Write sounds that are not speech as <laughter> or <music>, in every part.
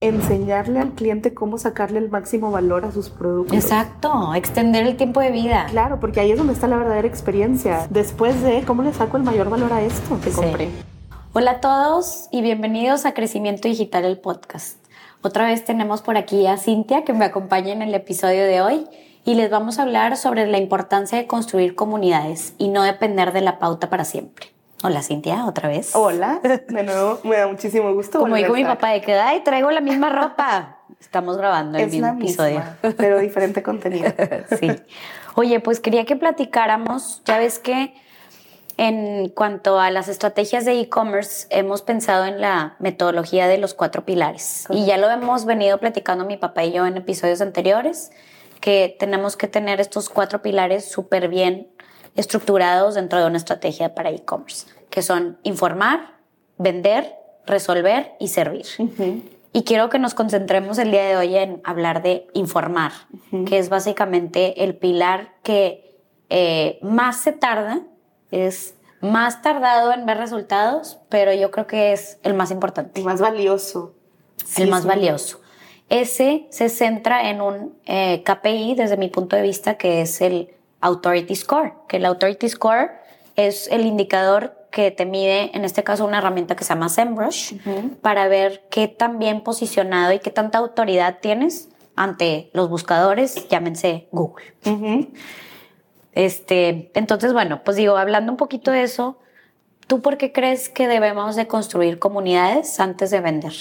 enseñarle al cliente cómo sacarle el máximo valor a sus productos. Exacto, extender el tiempo de vida. Claro, porque ahí es donde está la verdadera experiencia. Después de cómo le saco el mayor valor a esto que compré. Hola a todos y bienvenidos a Crecimiento Digital, el podcast. Otra vez tenemos por aquí a Cintia que me acompaña en el episodio de hoy y les vamos a hablar sobre la importancia de construir comunidades y no depender de la pauta para siempre. Hola Cintia, otra vez. Hola, <laughs> de nuevo, me da muchísimo gusto. Como dijo mi papá, de que ay, traigo la misma ropa. <laughs> Estamos grabando el mismo episodio. pero diferente contenido. <laughs> sí. Oye, pues quería que platicáramos, ya ves que en cuanto a las estrategias de e-commerce, hemos pensado en la metodología de los cuatro pilares. Y ya lo hemos venido platicando mi papá y yo en episodios anteriores, que tenemos que tener estos cuatro pilares súper bien estructurados dentro de una estrategia para e-commerce, que son informar, vender, resolver y servir. Y quiero que nos concentremos el día de hoy en hablar de informar, que es básicamente el pilar que eh, más se tarda, es más tardado en ver resultados, pero yo creo que es el más importante. El más valioso. el más valioso. Ese se centra en un eh, KPI desde mi punto de vista, que es el Authority Score, que el Authority Score es el indicador que te mide, en este caso, una herramienta que se llama SEMrush, para ver qué tan bien posicionado y qué tanta autoridad tienes ante los buscadores, llámense Google. este, entonces, bueno, pues digo, hablando un poquito de eso, ¿tú por qué crees que debemos de construir comunidades antes de vender?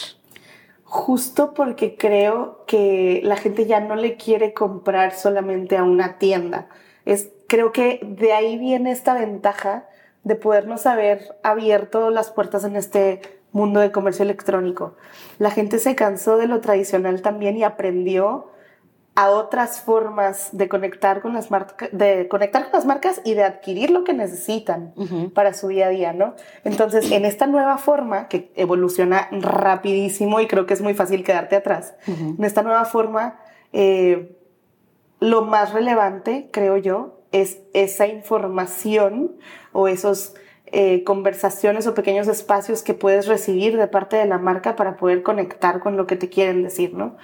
Justo porque creo que la gente ya no le quiere comprar solamente a una tienda es, creo que de ahí viene esta ventaja de podernos haber abierto las puertas en este mundo de comercio electrónico. La gente se cansó de lo tradicional también y aprendió a otras formas de conectar con las marcas, de conectar con las marcas y de adquirir lo que necesitan para su día a día, ¿no? Entonces, en esta nueva forma que evoluciona rapidísimo y creo que es muy fácil quedarte atrás, en esta nueva forma eh, lo más relevante, creo yo, es esa información o esos eh, conversaciones o pequeños espacios que puedes recibir de parte de la marca para poder conectar con lo que te quieren decir, ¿no?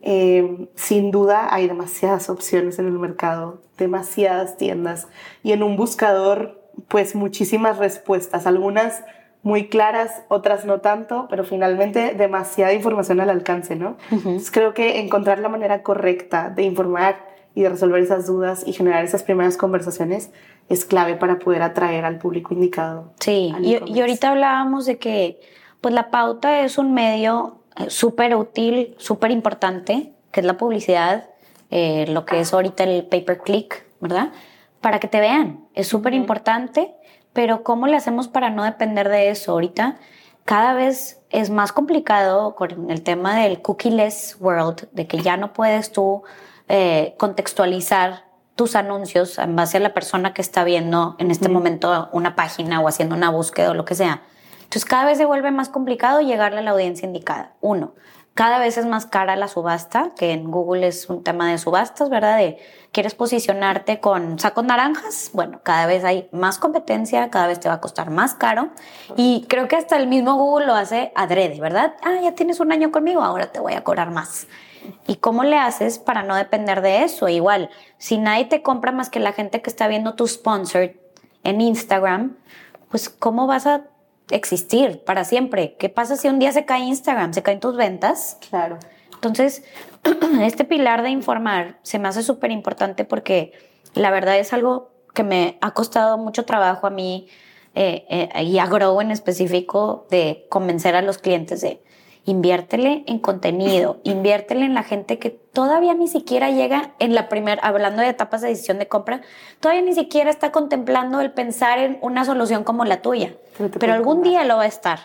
Eh, sin duda hay demasiadas opciones en el mercado, demasiadas tiendas y en un buscador, pues muchísimas respuestas, algunas muy claras, otras no tanto, pero finalmente demasiada información al alcance, ¿no? Entonces creo que encontrar la manera correcta de informar y de resolver esas dudas y generar esas primeras conversaciones es clave para poder atraer al público indicado. Sí, y, y, ahorita hablábamos de que pues la pauta es un medio eh, súper útil, súper importante, que es la publicidad, eh, lo que es ahorita el pay per click, ¿verdad? Para que te vean, es súper importante, pero ¿cómo le hacemos para no depender de eso? Ahorita cada vez es más complicado con el tema del cookieless world, de que ya no puedes tú eh, contextualizar tus anuncios en base a la persona que está viendo en este momento una página o haciendo una búsqueda o lo que sea. Entonces cada vez se vuelve más complicado llegarle a la audiencia indicada. Uno, cada vez es más cara la subasta, que en Google es un tema de subastas, ¿verdad? De quieres posicionarte con sacos naranjas, bueno, cada vez hay más competencia, cada vez te va a costar más caro y creo que hasta el mismo Google lo hace adrede, ¿verdad? Ah, ya tienes un año conmigo, ahora te voy a cobrar más. ¿Y cómo le haces para no depender de eso? Igual, si nadie te compra más que la gente que está viendo tu sponsor en Instagram, pues ¿cómo vas a existir para siempre? ¿Qué pasa si un día se cae Instagram, se caen tus ventas? Claro. Entonces, <clears throat> este pilar de informar se me hace súper importante porque la verdad es algo que me ha costado mucho trabajo a mí eh, eh, y a Grow en específico de convencer a los clientes de inviértele en contenido, inviértele en la gente que todavía ni siquiera llega en la primera, hablando de etapas de decisión de compra, todavía ni siquiera está contemplando el pensar en una solución como la tuya, pero algún día lo va a estar.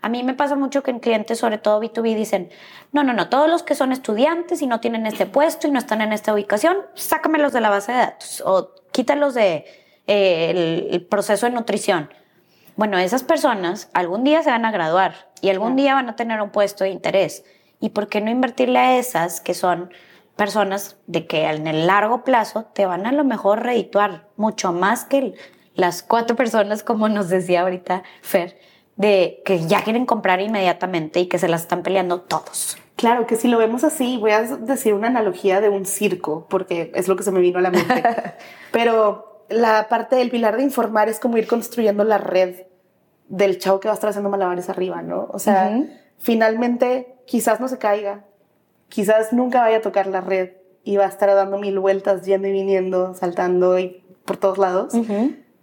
A mí me pasa mucho que en clientes, sobre todo B2B, dicen, no, no, no, todos los que son estudiantes y no tienen este puesto y no están en esta ubicación, sácamelos de la base de datos o quítalos de eh, el proceso de nutrición. Bueno, esas personas algún día se van a graduar y algún día van a tener un puesto de interés. ¿Y por qué no invertirle a esas que son personas de que en el largo plazo te van a lo mejor redituar mucho más que las cuatro personas, como nos decía ahorita Fer, de que ya quieren comprar inmediatamente y que se las están peleando todos? Claro, que si lo vemos así, voy a decir una analogía de un circo, porque es lo que se me vino a la mente. <laughs> Pero la parte del pilar de informar es como ir construyendo la red del chavo que va a estar haciendo malabares arriba, ¿no? O sea, finalmente quizás no se caiga, quizás nunca vaya a tocar la red y va a estar dando mil vueltas, yendo y viniendo, saltando y por todos lados.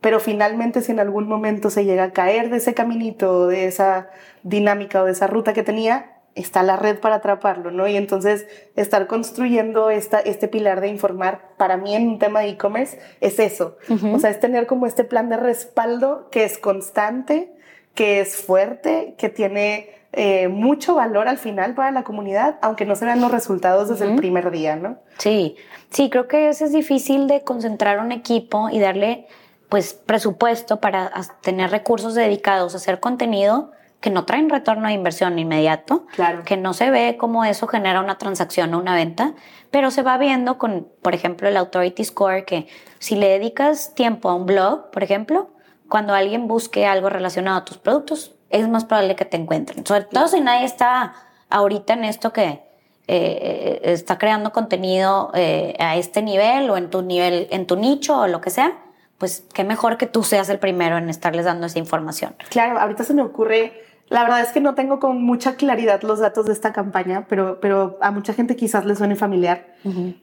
Pero finalmente si en algún momento se llega a caer de ese caminito, de esa dinámica o de esa ruta que tenía, está la red para atraparlo, ¿no? Y entonces estar construyendo esta, este pilar de informar, para mí en un tema de e-commerce, es eso. O sea, es tener como este plan de respaldo que es constante, que es fuerte, que tiene eh, mucho valor al final para la comunidad, aunque no se vean los resultados desde el primer día, ¿no? Sí, sí, creo que eso es difícil de concentrar un equipo y darle pues presupuesto para tener recursos dedicados a hacer contenido que no traen retorno de inversión inmediato, claro. que no se ve cómo eso genera una transacción o una venta, pero se va viendo con, por ejemplo, el Authority Score, que si le dedicas tiempo a un blog, por ejemplo, cuando alguien busque algo relacionado a tus productos, es más probable que te encuentren. Sobre todo si nadie está ahorita en esto que eh, está creando contenido eh, a este nivel o en tu nivel, en tu nicho o lo que sea, pues qué mejor que tú seas el primero en estarles dando esa información. Claro, ahorita se me ocurre, la verdad es que no tengo con mucha claridad los datos de esta campaña, pero, pero a mucha gente quizás le suene familiar.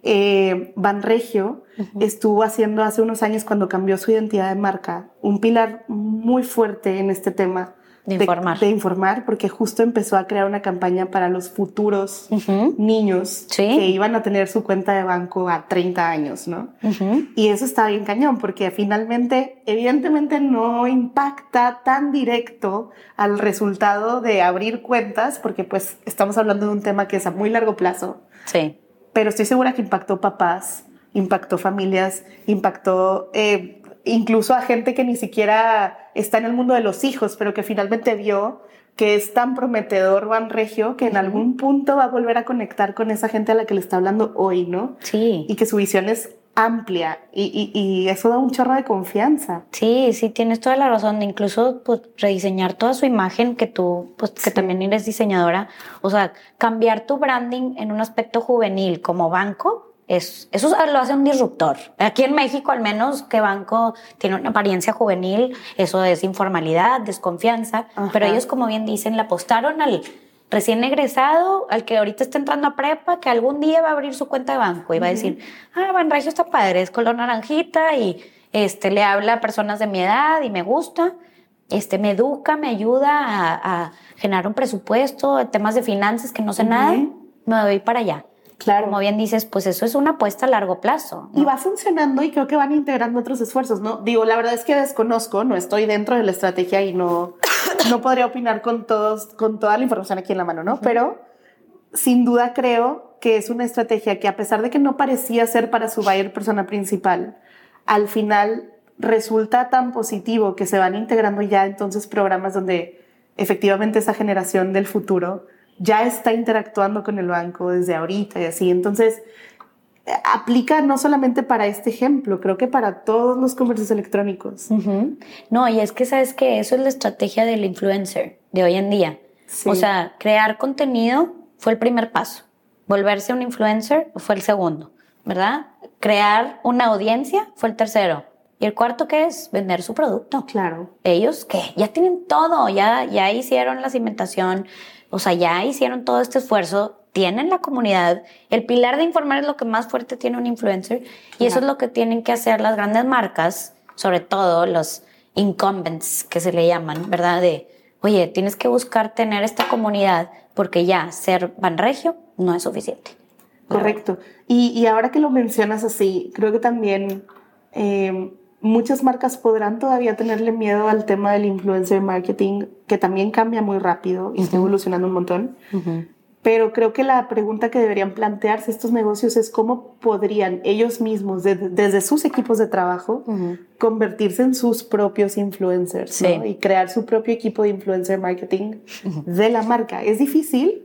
Eh, Van Regio estuvo haciendo hace unos años cuando cambió su identidad de marca un pilar muy fuerte en este tema de informar. De, informar, porque justo empezó a crear una campaña para los futuros niños que iban a tener su cuenta de banco a 30 años, ¿no? Y eso está bien cañón, porque finalmente, evidentemente no impacta tan directo al resultado de abrir cuentas, porque pues estamos hablando de un tema que es a muy largo plazo. Sí. Pero estoy segura que impactó papás, impactó familias, impactó... Eh, incluso a gente que ni siquiera está en el mundo de los hijos, pero que finalmente vio que es tan prometedor Juan Regio que en algún punto va a volver a conectar con esa gente a la que le está hablando hoy, ¿no? Sí. Y que su visión es amplia y, y, eso da un chorro de confianza. Sí, sí, tienes toda la razón de incluso pues, rediseñar toda su imagen, que tú, pues que también eres diseñadora, o sea, cambiar tu branding en un aspecto juvenil como banco, eso lo hace un disruptor. Aquí en México, al menos, que banco tiene una apariencia juvenil, eso es informalidad, desconfianza, pero ellos, como bien dicen, le apostaron al recién egresado, al que ahorita está entrando a prepa, que algún día va a abrir su cuenta de banco y va a decir, ah, Banregio está padre, es color naranjita y este, le habla a personas de mi edad y me gusta, este, me educa, me ayuda a, generar un presupuesto, temas de finanzas que no sé nada, me voy para allá. Claro. Como bien dices, pues eso es una apuesta a largo plazo. Y va funcionando y creo que van integrando otros esfuerzos, ¿no? Digo, la verdad es que desconozco, no estoy dentro de la estrategia y no, <coughs> no podría opinar con, todos, con toda la información aquí en la mano, ¿no? Pero sin duda creo que es una estrategia que a pesar de que no parecía ser para su buyer persona principal, al final resulta tan positivo que se van integrando ya entonces programas donde efectivamente esa generación del futuro ya está interactuando con el banco desde ahorita y así. Entonces, aplica no solamente para este ejemplo, creo que para todos los comercios electrónicos. No, y es que sabes que eso es la estrategia del influencer de hoy en día. O sea, crear contenido fue el primer paso. Volverse un influencer fue el segundo, ¿verdad? Crear una audiencia fue el tercero. Y el cuarto que es vender su producto. Claro. Ellos que ya tienen todo, ya, ya hicieron la cimentación, o sea, ya hicieron todo este esfuerzo, tienen la comunidad. El pilar de informar es lo que más fuerte tiene un influencer y eso es lo que tienen que hacer las grandes marcas, sobre todo los incumbents que se le llaman, ¿verdad? De, oye, tienes que buscar tener esta comunidad porque ya ser Banregio no es suficiente. Correcto. Y, y ahora que lo mencionas así, creo que también eh, muchas marcas podrán todavía tenerle miedo al tema del influencer marketing, que también cambia muy rápido y está evolucionando un montón. Pero creo que la pregunta que deberían plantearse estos negocios es cómo podrían ellos mismos, desde sus equipos de trabajo, convertirse en sus propios influencers y crear su propio equipo de influencer marketing de la marca. Es difícil,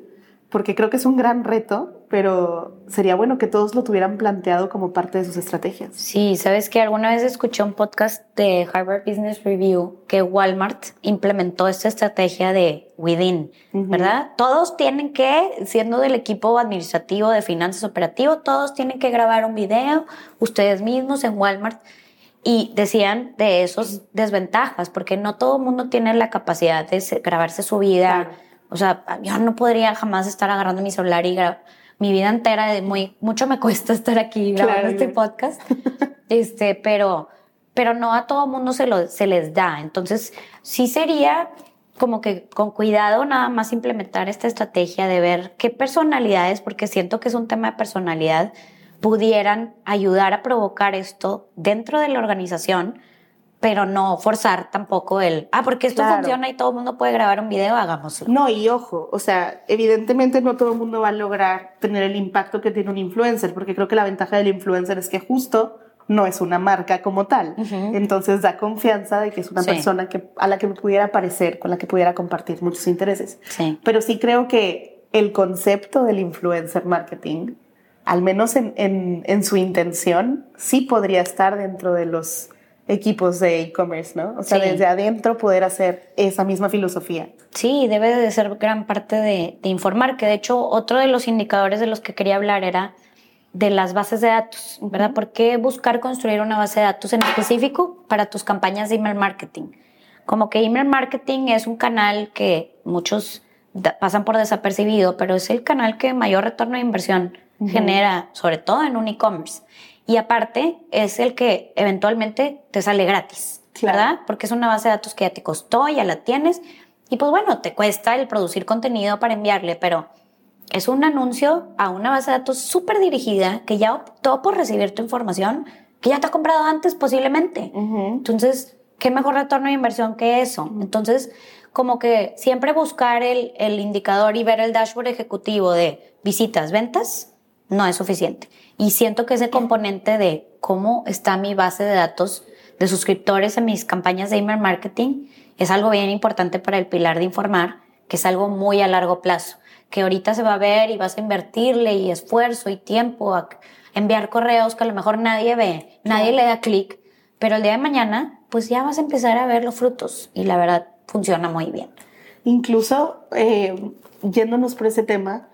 porque creo que es un gran reto, pero sería bueno que todos lo tuvieran planteado como parte de sus estrategias. Sí, sabes que alguna vez escuché un podcast de Harvard Business Review que Walmart implementó esta estrategia de within, ¿verdad? Todos tienen que, siendo del equipo administrativo de finanzas operativo, todos tienen que grabar un video, ustedes mismos en Walmart. Y decían de esos desventajas, porque no todo el mundo tiene la capacidad de grabarse su vida. O sea, yo no podría jamás estar agarrando mi celular y grabar mi vida entera. De muy, mucho me cuesta <laughs> estar aquí grabando este podcast. <laughs> este, pero, pero no a todo mundo se, lo, se les da. Entonces, sí sería como que con cuidado nada más implementar esta estrategia de ver qué personalidades, porque siento que es un tema de personalidad, pudieran ayudar a provocar esto dentro de la organización pero no forzar tampoco el, ah, porque esto funciona y todo el mundo puede grabar un video, hagámoslo. No, y ojo, o sea, evidentemente no todo el mundo va a lograr tener el impacto que tiene un influencer, porque creo que la ventaja del influencer es que justo no es una marca como tal. Entonces da confianza de que es una persona que, a la que pudiera parecer, con la que pudiera compartir muchos intereses. Sí. Pero sí creo que el concepto del influencer marketing, al menos en, en, en su intención, sí podría estar dentro de los equipos de e-commerce, ¿no? O sea, desde adentro poder hacer esa misma filosofía. Sí, debe de ser gran parte de, informar, que de hecho otro de los indicadores de los que quería hablar era de las bases de datos, ¿verdad? ¿Por qué buscar construir una base de datos en específico para tus campañas de email marketing? Como que email marketing es un canal que muchos pasan por desapercibido, pero es el canal que mayor retorno de inversión genera, sobre todo en un e-commerce. Y aparte, es el que eventualmente te sale gratis, ¿verdad? Porque es una base de datos que ya te costó, ya la tienes. Y pues bueno, te cuesta el producir contenido para enviarle, pero es un anuncio a una base de datos súper dirigida que ya optó por recibir tu información, que ya te ha comprado antes posiblemente. Entonces, ¿qué mejor retorno de inversión que eso? Entonces, como que siempre buscar el, el indicador y ver el dashboard ejecutivo de visitas, ventas, no es suficiente. Y siento que ese componente de cómo está mi base de datos de suscriptores en mis campañas de email marketing es algo bien importante para el pilar de informar, que es algo muy a largo plazo, que ahorita se va a ver y vas a invertirle y esfuerzo y tiempo a enviar correos que a lo mejor nadie ve, nadie le da clic, pero el día de mañana pues ya vas a empezar a ver los frutos y la verdad funciona muy bien. Incluso eh, yéndonos por ese tema,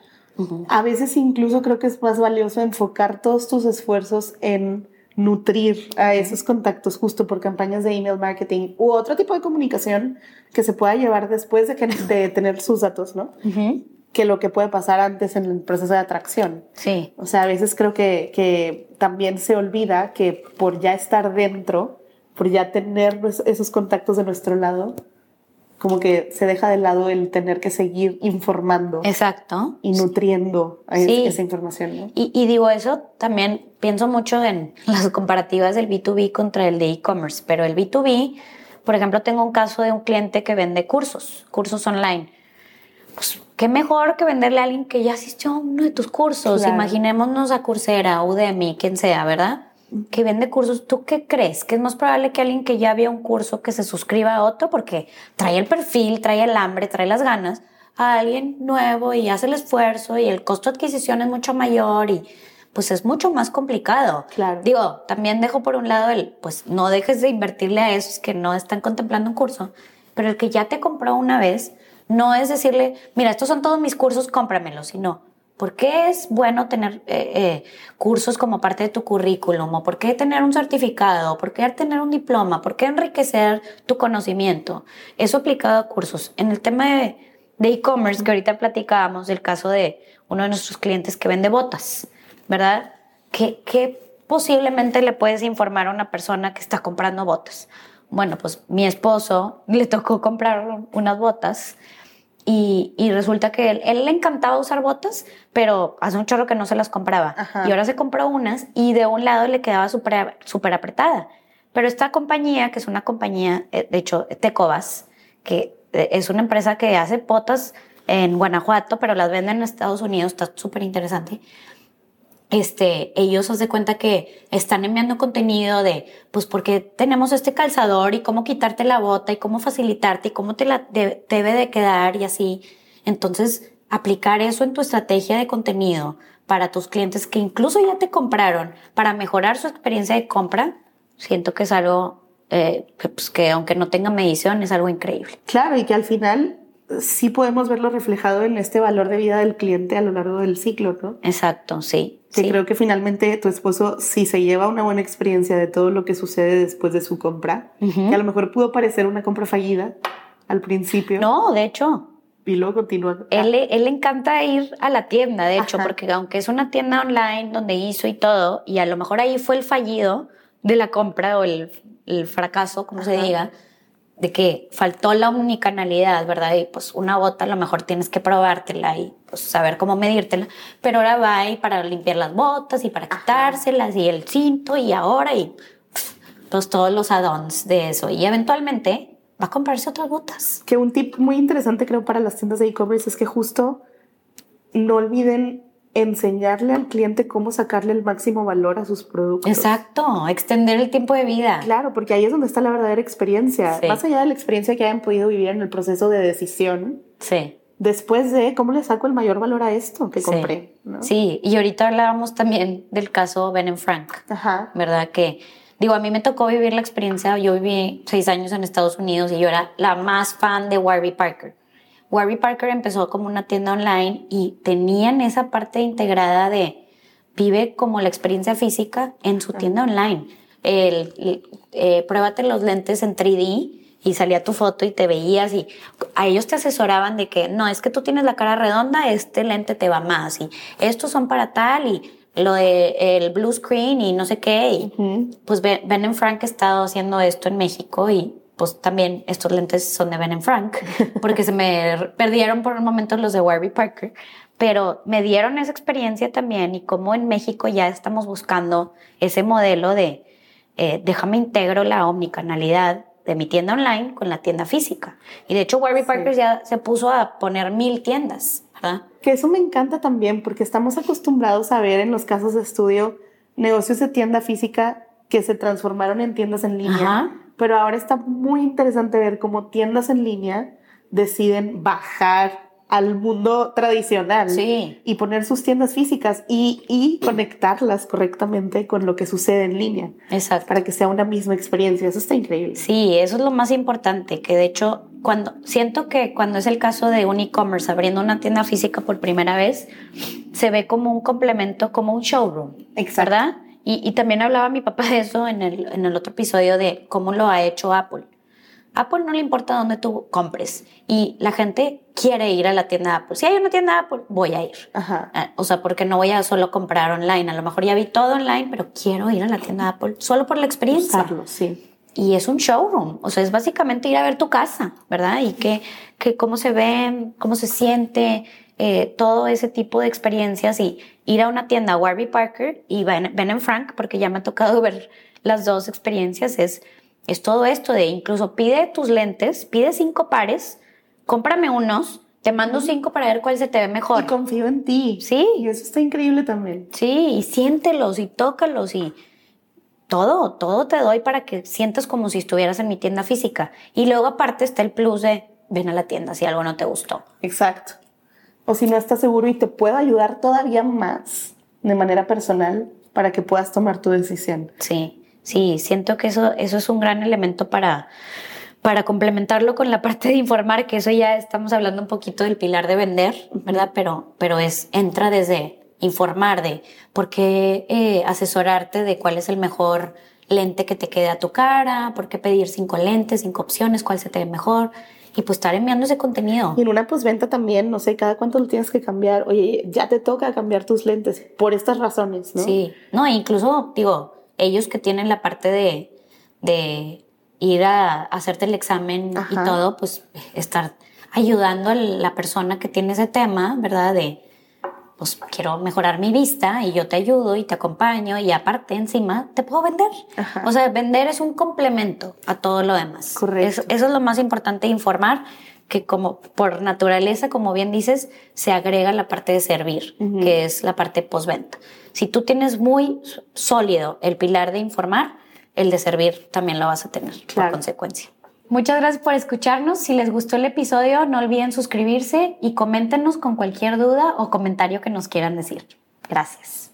a veces incluso creo que es más valioso enfocar todos tus esfuerzos en nutrir a esos contactos justo por campañas de email marketing u otro tipo de comunicación que se pueda llevar después de, que, de tener sus datos, ¿no? Que lo que puede pasar antes en el proceso de atracción. Sí. O sea, a veces creo que, que también se olvida que por ya estar dentro, por ya tener esos contactos de nuestro lado, como que se deja de lado el tener que seguir informando. Exacto. Y nutriendo esa información. ¿no? Y, y, digo eso, también pienso mucho en las comparativas del B2B contra el de e-commerce, pero el B2B, por ejemplo, tengo un caso de un cliente que vende cursos, cursos online. Pues qué mejor que venderle a alguien que ya asistió a uno de tus cursos. Imaginémonos a Coursera, Udemy, quien sea, ¿verdad? Que vende cursos, ¿tú qué crees? ¿Que es más probable que alguien que ya vio un curso que se suscriba a otro porque trae el perfil, trae el hambre, trae las ganas, a alguien nuevo y hace el esfuerzo y el costo de adquisición es mucho mayor y pues es mucho más complicado. Claro. Digo, también dejo por un lado el, pues no dejes de invertirle a esos que no están contemplando un curso, pero el que ya te compró una vez, no es decirle, mira, estos son todos mis cursos, cómpramelos, sino ¿Por qué es bueno tener eh, eh, cursos como parte de tu currículum? ¿O por qué tener un certificado? ¿Por qué tener un diploma? ¿Por qué enriquecer tu conocimiento? Eso aplicado a cursos. En el tema de e-commerce, que ahorita platicábamos del caso de uno de nuestros clientes que vende botas, ¿verdad? ¿Qué, ¿Qué posiblemente le puedes informar a una persona que está comprando botas? Bueno, pues mi esposo le tocó comprar unas botas y, y, resulta que él, él, le encantaba usar botas, pero hace un chorro que no se las compraba. Y ahora se compró unas y de un lado le quedaba súper super apretada. Pero esta compañía, que es una compañía, eh, de hecho, Tecobas, que eh, es una empresa que hace botas en Guanajuato, pero las venden en Estados Unidos, está súper interesante este, ellos se cuenta que están enviando contenido de, pues, porque tenemos este calzador y cómo quitarte la bota y cómo facilitarte y cómo te la debe de quedar y así. Entonces, aplicar eso en tu estrategia de contenido para tus clientes que incluso ya te compraron, para mejorar su experiencia de compra, siento que es algo eh, pues, que aunque no tenga medición, es algo increíble. Claro, y que al final sí podemos verlo reflejado en este valor de vida del cliente a lo largo del ciclo, ¿no? Exacto, sí. Que sí. creo que finalmente tu esposo, si se lleva una buena experiencia de todo lo que sucede después de su compra, Ujú. que a lo mejor pudo parecer una compra fallida al principio No, de hecho, y luego continúa. él, le- él le encanta ir a la tienda, de hecho, Ajá. porque aunque es una tienda online donde hizo y todo, y a lo mejor ahí fue el fallido de la compra o el, el fracaso, como se diga, de que faltó la omnicanalidad, ¿verdad? Y pues una bota a lo mejor tienes que probártela y pues saber cómo medírtela, pero ahora va ahí para limpiar las botas y para quitárselas y el cinto y ahora y pues todos los add-ons de eso y eventualmente va a comprarse otras botas. Que un tip muy interesante creo para las tiendas de e-commerce es que justo no olviden enseñarle al cliente cómo sacarle el máximo valor a sus productos. Exacto, extender el tiempo de vida. Claro, porque ahí es donde está la verdadera experiencia. Sí. Más allá de la experiencia que hayan podido vivir en el proceso de decisión, Sí. después de cómo le saco el mayor valor a esto que Sí. compré. ¿no? Sí, y ahorita hablábamos también del caso Ben and Frank, Ajá. ¿verdad? Que digo, a mí me tocó vivir la experiencia, yo viví seis años en Estados Unidos y yo era la más fan de Warby Parker. Warby Parker empezó como una tienda online y tenían esa parte integrada de vive como la experiencia física en su tienda online. El, el, eh, pruébate los lentes en 3D y salía tu foto y te veías y a ellos te asesoraban de que no, es que tú tienes la cara redonda, este lente te va más y estos son para tal y lo de el blue screen y no sé qué y pues Ben Ben Frank ha estado haciendo esto en México y pues también estos lentes son de Ben and Frank porque se me <laughs> perdieron por un momento los de Warby Parker, pero me dieron esa experiencia también y como en México ya estamos buscando ese modelo de eh, déjame integro la omnicanalidad de mi tienda online con la tienda física. Y de hecho Warby Sí. Parker ya se puso a poner mil tiendas, ¿verdad? Que eso me encanta también porque estamos acostumbrados a ver en los casos de estudio negocios de tienda física que se transformaron en tiendas en línea. Ajá. Pero ahora está muy interesante ver cómo tiendas en línea deciden bajar al mundo tradicional Sí. y poner sus tiendas físicas y, y conectarlas correctamente con lo que sucede en línea Exacto. para que sea una misma experiencia. Eso está increíble. Sí, eso es lo más importante, que de hecho, cuando siento que cuando es el caso de un e-commerce abriendo una tienda física por primera vez, se ve como un complemento, como un showroom, Exacto. ¿verdad? Y, y también hablaba mi papá de eso en el, en el otro episodio de cómo lo ha hecho Apple. Apple no le importa dónde tú compres y la gente quiere ir a la tienda de Apple. Si hay una tienda de Apple, voy a ir. Ajá. Ah, O sea, porque no voy a solo comprar online. A lo mejor ya vi todo online, pero quiero ir a la tienda de Apple solo por la experiencia. Usarlo, sí. Y es un showroom, o sea, es básicamente ir a ver tu casa, ¿verdad? Y que, que cómo se ve, cómo se siente, eh, todo ese tipo de experiencias y ir a una tienda Warby Parker y Ben, Ben and Frank, porque ya me ha tocado <laughs> ver las dos experiencias, es, es todo esto de incluso pide tus lentes, pide cinco pares, cómprame unos, te mando cinco para ver cuál se te ve mejor. Y confío en ti. Sí. Y eso está increíble también. Sí, y siéntelos y tócalos y todo, todo te doy para que sientas como si estuvieras en mi tienda física. Y luego aparte está el plus de ven a la tienda si algo no te gustó. Exacto. O si no estás seguro y te puedo ayudar todavía más de manera personal para que puedas tomar tu decisión. Sí, sí, siento que eso, eso es un gran elemento para, para complementarlo con la parte de informar, que eso ya estamos hablando un poquito del pilar de vender, ¿verdad? Pero, pero es, entra desde informar de por qué eh, asesorarte de cuál es el mejor lente que te quede a tu cara, por qué pedir cinco lentes, cinco opciones, cuál se te ve mejor, y pues estar enviando ese contenido. Y en una postventa también, no sé, cada cuánto lo tienes que cambiar. Oye, ya te toca cambiar tus lentes por estas razones, ¿no? Sí, no, incluso, digo, ellos que tienen la parte de, de ir a hacerte el examen Ajá. y todo, pues estar ayudando a la persona que tiene ese tema, ¿verdad? De, pues quiero mejorar mi vista y yo te ayudo y te acompaño y aparte encima te puedo vender. Ajá. O sea, vender es un complemento a todo lo demás. Correcto. Eso, eso es lo más importante, informar que como por naturaleza, como bien dices, se agrega la parte de servir, Ujú. que es la parte postventa. Si tú tienes muy sólido el pilar de informar, el de servir también lo vas a tener Claro. por consecuencia. Muchas gracias por escucharnos. Si les gustó el episodio, no olviden suscribirse y coméntenos con cualquier duda o comentario que nos quieran decir. Gracias.